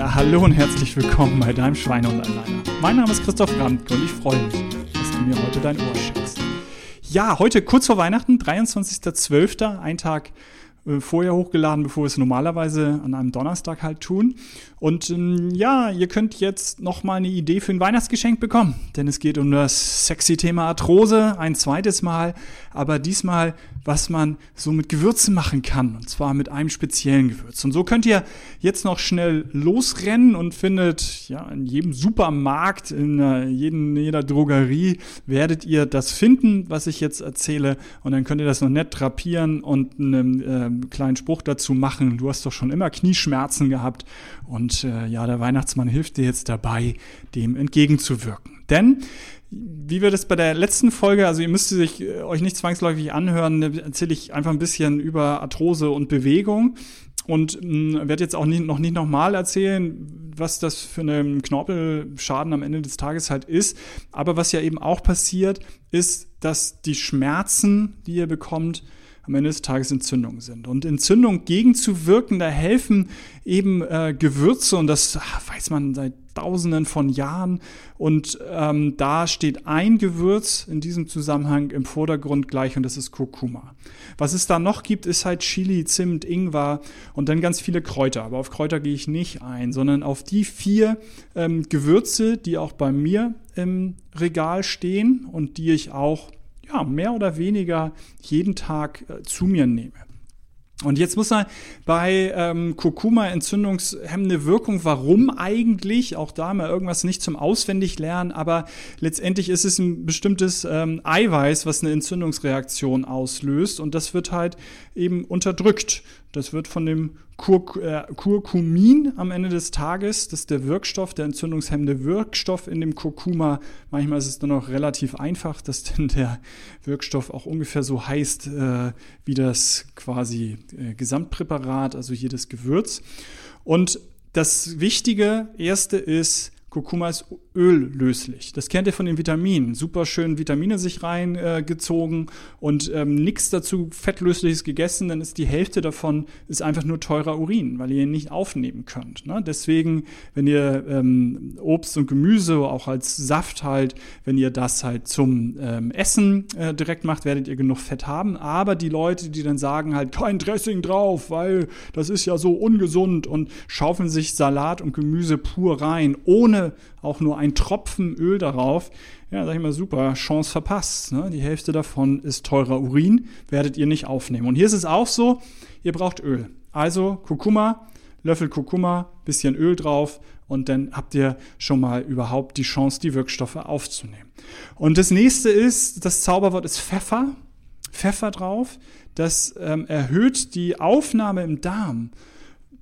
Ja, hallo und herzlich willkommen bei deinem Schweine und Einleiner. Mein Name ist Christoph Brandt und ich freue mich, dass du mir heute dein Ohr schenkst. Ja, heute kurz vor Weihnachten, 23.12., ein Tag vorher hochgeladen, bevor wir es normalerweise an einem Donnerstag halt tun. Und ähm, ja, ihr könnt jetzt noch mal eine Idee für ein Weihnachtsgeschenk bekommen, denn es geht um das sexy Thema Arthrose ein zweites Mal, aber diesmal, was man so mit Gewürzen machen kann, und zwar mit einem speziellen Gewürz. Und so könnt ihr jetzt noch schnell losrennen und findet ja in jedem Supermarkt, in uh, jeden, jeder Drogerie werdet ihr das finden, was ich jetzt erzähle, und dann könnt ihr das noch nett drapieren und einen äh, kleinen Spruch dazu machen. Du hast doch schon immer Knieschmerzen gehabt und äh, ja, der Weihnachtsmann hilft dir jetzt dabei, dem entgegenzuwirken. Denn wie wir das bei der letzten Folge, also ihr müsst sich, äh, euch nicht zwangsläufig anhören, erzähle ich einfach ein bisschen über Arthrose und Bewegung und äh, werde jetzt auch nie, noch nicht nochmal erzählen, was das für einen Knorpelschaden am Ende des Tages halt ist. Aber was ja eben auch passiert, ist, dass die Schmerzen, die ihr bekommt, am Ende des Tages Entzündungen sind. Und Entzündung gegenzuwirken, da helfen eben äh, Gewürze und das weiß man seit Tausenden von Jahren. Und ähm, da steht ein Gewürz in diesem Zusammenhang im Vordergrund gleich und das ist Kurkuma. Was es da noch gibt, ist halt Chili, Zimt, Ingwer und dann ganz viele Kräuter. Aber auf Kräuter gehe ich nicht ein, sondern auf die vier ähm, Gewürze, die auch bei mir im Regal stehen und die ich auch ja, mehr oder weniger jeden Tag äh, zu mir nehme. Und jetzt muss man bei ähm, Kurkuma entzündungshemmende Wirkung, warum eigentlich? Auch da mal irgendwas nicht zum Auswendiglernen, aber letztendlich ist es ein bestimmtes ähm, Eiweiß, was eine Entzündungsreaktion auslöst und das wird halt eben unterdrückt. Das wird von dem Kur äh, Kurkumin am Ende des Tages, das ist der Wirkstoff, der entzündungshemmende Wirkstoff in dem Kurkuma. Manchmal ist es dann auch relativ einfach, dass denn der Wirkstoff auch ungefähr so heißt äh, wie das quasi äh, Gesamtpräparat, also hier das Gewürz. Und das Wichtige erste ist, Kurkuma ist öllöslich. Das kennt ihr von den Vitaminen. Super schön Vitamine sich reingezogen äh, und ähm, nichts dazu fettlösliches gegessen, dann ist die Hälfte davon ist einfach nur teurer Urin, weil ihr ihn nicht aufnehmen könnt. Ne? Deswegen, wenn ihr ähm, Obst und Gemüse auch als Saft halt, wenn ihr das halt zum ähm, Essen äh, direkt macht, werdet ihr genug Fett haben. Aber die Leute, die dann sagen halt kein Dressing drauf, weil das ist ja so ungesund und schaufeln sich Salat und Gemüse pur rein, ohne auch nur ein Tropfen Öl darauf, ja, sag ich mal, super, Chance verpasst. Ne? Die Hälfte davon ist teurer Urin, werdet ihr nicht aufnehmen. Und hier ist es auch so, ihr braucht Öl. Also Kurkuma, Löffel Kurkuma, bisschen Öl drauf und dann habt ihr schon mal überhaupt die Chance, die Wirkstoffe aufzunehmen. Und das nächste ist, das Zauberwort ist Pfeffer. Pfeffer drauf. Das ähm, erhöht die Aufnahme im Darm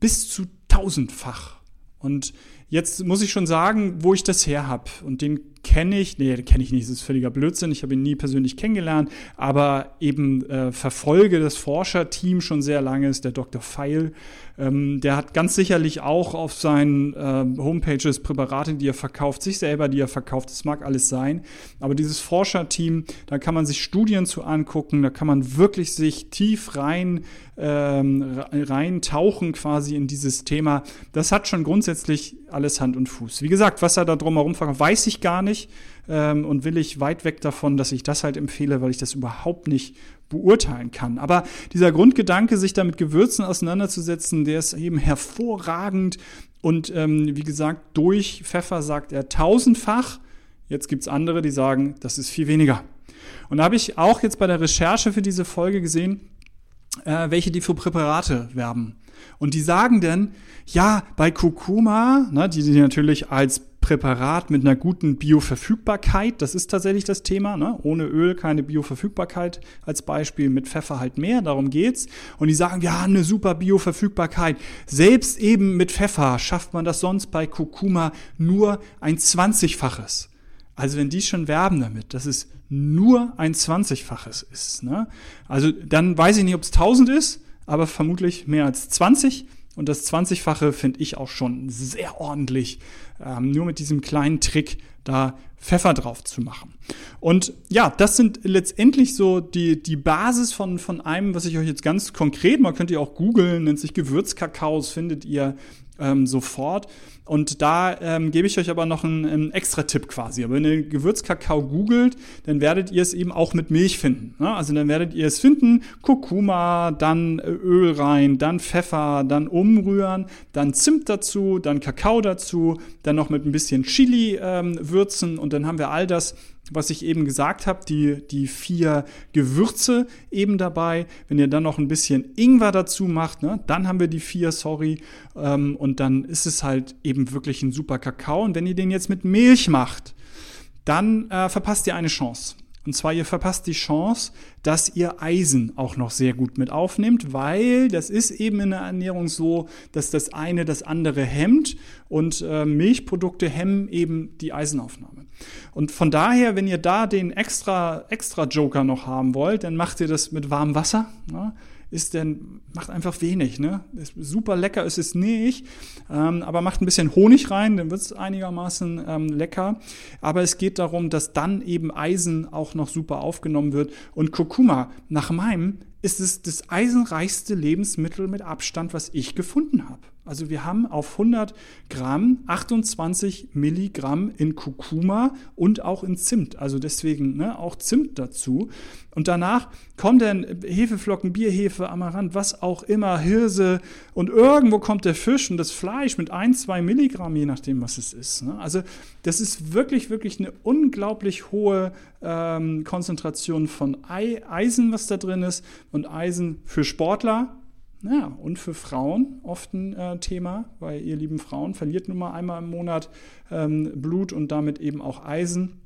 bis zu tausendfach. Und Jetzt muss ich schon sagen, wo ich das her habe. Und den kenne ich, nee, kenne ich nicht, das ist völliger Blödsinn, ich habe ihn nie persönlich kennengelernt, aber eben äh, verfolge das Forscherteam schon sehr lange, ist der Dr. Feil. Ähm, der hat ganz sicherlich auch auf seinen äh, Homepages Präparate, die er verkauft, sich selber, die er verkauft, das mag alles sein, aber dieses Forscherteam, da kann man sich Studien zu angucken, da kann man wirklich sich tief rein, ähm, rein tauchen quasi in dieses Thema. Das hat schon grundsätzlich alles Hand und Fuß. Wie gesagt, was er da drumherum verkauft, weiß ich gar nicht nicht ähm, und will ich weit weg davon, dass ich das halt empfehle, weil ich das überhaupt nicht beurteilen kann. Aber dieser Grundgedanke, sich da mit Gewürzen auseinanderzusetzen, der ist eben hervorragend und ähm, wie gesagt, durch Pfeffer sagt er tausendfach. Jetzt gibt es andere, die sagen, das ist viel weniger. Und da habe ich auch jetzt bei der Recherche für diese Folge gesehen, äh, welche die für Präparate werben. Und die sagen denn, ja, bei Kurkuma, ne, die, die natürlich als Präparat mit einer guten Bioverfügbarkeit, das ist tatsächlich das Thema, ne? ohne Öl keine Bioverfügbarkeit als Beispiel, mit Pfeffer halt mehr, darum geht's. Und die sagen, ja, eine super Bioverfügbarkeit. Selbst eben mit Pfeffer schafft man das sonst bei Kurkuma nur ein 20-faches. Also wenn die schon werben damit, dass es nur ein 20-faches ist, ne? also dann weiß ich nicht, ob es 1000 ist, aber vermutlich mehr als 20. Und das 20-fache finde ich auch schon sehr ordentlich, ähm, nur mit diesem kleinen Trick da Pfeffer drauf zu machen. Und ja, das sind letztendlich so die, die Basis von, von einem, was ich euch jetzt ganz konkret, man könnt ihr auch googeln, nennt sich Gewürzkakaos, findet ihr ähm, sofort. Und da ähm, gebe ich euch aber noch einen, einen extra Tipp quasi. Aber wenn ihr Gewürzkakao googelt, dann werdet ihr es eben auch mit Milch finden. Ne? Also dann werdet ihr es finden, Kurkuma, dann Öl rein, dann Pfeffer, dann umrühren, dann Zimt dazu, dann Kakao dazu, dann noch mit ein bisschen Chili ähm, würzen und dann haben wir all das was ich eben gesagt habe, die, die vier Gewürze eben dabei. Wenn ihr dann noch ein bisschen Ingwer dazu macht, ne, dann haben wir die vier, sorry. Ähm, und dann ist es halt eben wirklich ein super Kakao. Und wenn ihr den jetzt mit Milch macht, dann äh, verpasst ihr eine Chance. Und zwar, ihr verpasst die Chance, dass ihr Eisen auch noch sehr gut mit aufnehmt, weil das ist eben in der Ernährung so, dass das eine das andere hemmt und äh, Milchprodukte hemmen eben die Eisenaufnahme. Und von daher, wenn ihr da den extra, extra Joker noch haben wollt, dann macht ihr das mit warmem Wasser. Ja? Ist denn, macht einfach wenig. Ne? Ist super lecker ist es nicht, ähm, aber macht ein bisschen Honig rein, dann wird es einigermaßen ähm, lecker. Aber es geht darum, dass dann eben Eisen auch noch super aufgenommen wird. Und Kurkuma, nach meinem, ist es das eisenreichste Lebensmittel mit Abstand, was ich gefunden habe. Also wir haben auf 100 Gramm 28 Milligramm in Kurkuma und auch in Zimt. Also deswegen ne, auch Zimt dazu. Und danach kommen dann Hefeflocken, Bierhefe, Amaranth, was auch immer, Hirse. Und irgendwo kommt der Fisch und das Fleisch mit ein, zwei Milligramm, je nachdem, was es ist. Ne? Also das ist wirklich, wirklich eine unglaublich hohe ähm, Konzentration von Eisen, was da drin ist. Und Eisen für Sportler, ja, und für Frauen oft ein äh, Thema, weil ihr lieben Frauen verliert nun mal einmal im Monat ähm, Blut und damit eben auch Eisen.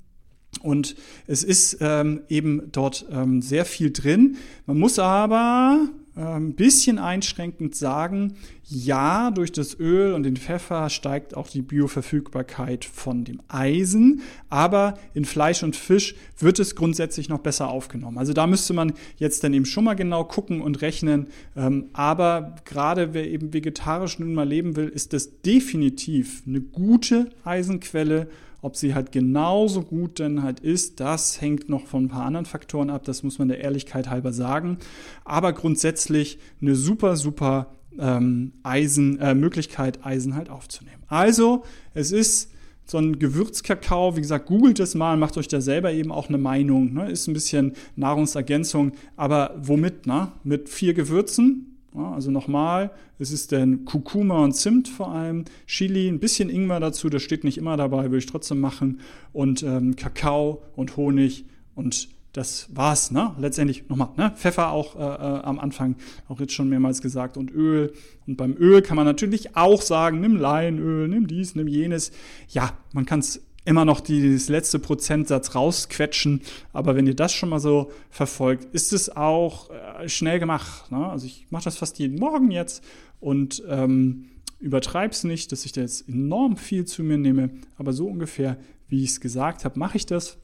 Und es ist ähm, eben dort ähm, sehr viel drin. Man muss aber ein bisschen einschränkend sagen, ja, durch das Öl und den Pfeffer steigt auch die Bioverfügbarkeit von dem Eisen, aber in Fleisch und Fisch wird es grundsätzlich noch besser aufgenommen. Also da müsste man jetzt dann eben schon mal genau gucken und rechnen. Ähm, aber gerade wer eben vegetarisch nun mal leben will, ist das definitiv eine gute Eisenquelle ob sie halt genauso gut denn halt ist, das hängt noch von ein paar anderen Faktoren ab, das muss man der Ehrlichkeit halber sagen. Aber grundsätzlich eine super, super ähm, Eisen, äh, Möglichkeit, Eisen halt aufzunehmen. Also, es ist so ein Gewürzkakao, wie gesagt, googelt es mal, macht euch da selber eben auch eine Meinung. Ne? Ist ein bisschen Nahrungsergänzung, aber womit? Ne? Mit vier Gewürzen, also nochmal, es ist dann Kurkuma und Zimt vor allem, Chili, ein bisschen Ingwer dazu, das steht nicht immer dabei, würde ich trotzdem machen, und ähm, Kakao und Honig und das war's, ne? Letztendlich nochmal, ne? Pfeffer auch äh, äh, am Anfang, auch jetzt schon mehrmals gesagt, und Öl. Und beim Öl kann man natürlich auch sagen, nimm Leinöl, nimm dies, nimm jenes. Ja, man kann es immer noch dieses letzte Prozentsatz rausquetschen. Aber wenn ihr das schon mal so verfolgt, ist es auch äh, schnell gemacht. Ne? Also ich mache das fast jeden Morgen jetzt und ähm, übertreib's nicht, dass ich da jetzt enorm viel zu mir nehme. Aber so ungefähr, wie ich es gesagt habe, mache ich das.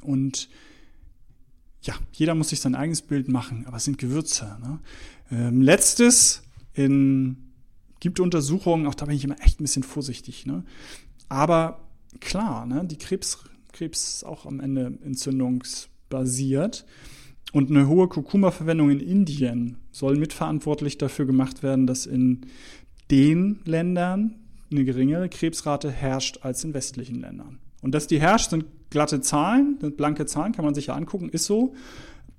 Und ja, jeder muss sich sein eigenes Bild machen, aber es sind Gewürze. Ne? Ähm, letztes in gibt Untersuchungen, auch da bin ich immer echt ein bisschen vorsichtig. Ne? Aber klar, ne? die Krebs, Krebs ist auch am Ende entzündungsbasiert. Und eine hohe Kurkuma-Verwendung in Indien soll mitverantwortlich dafür gemacht werden, dass in den Ländern eine geringere Krebsrate herrscht als in westlichen Ländern. Und dass die herrscht, sind glatte Zahlen, blanke Zahlen, kann man sich ja angucken, ist so.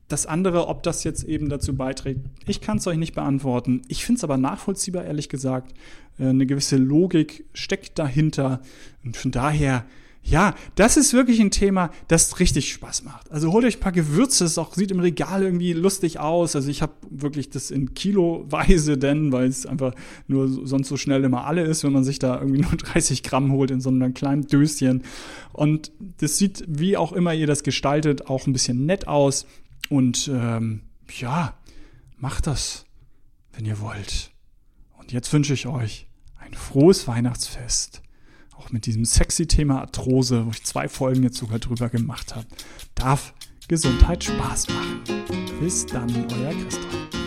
Das andere, ob das jetzt eben dazu beiträgt, ich kann es euch nicht beantworten. Ich finde es aber nachvollziehbar, ehrlich gesagt. Äh, eine gewisse Logik steckt dahinter. Und von daher, ja, das ist wirklich ein Thema, das richtig Spaß macht. Also holt euch ein paar Gewürze, es auch sieht im Regal irgendwie lustig aus. Also ich habe wirklich das in Kiloweise, denn weil es einfach nur sonst so schnell immer alle ist, wenn man sich da irgendwie nur 30 Gramm holt in so einem kleinen Döschen. Und das sieht, wie auch immer ihr das gestaltet, auch ein bisschen nett aus. Und ähm, ja, macht das, wenn ihr wollt. Und jetzt wünsche ich euch ein frohes Weihnachtsfest. Auch mit diesem sexy Thema Arthrose, wo ich zwei Folgen jetzt sogar drüber gemacht habe. Darf Gesundheit Spaß machen. Bis dann, euer Christoph.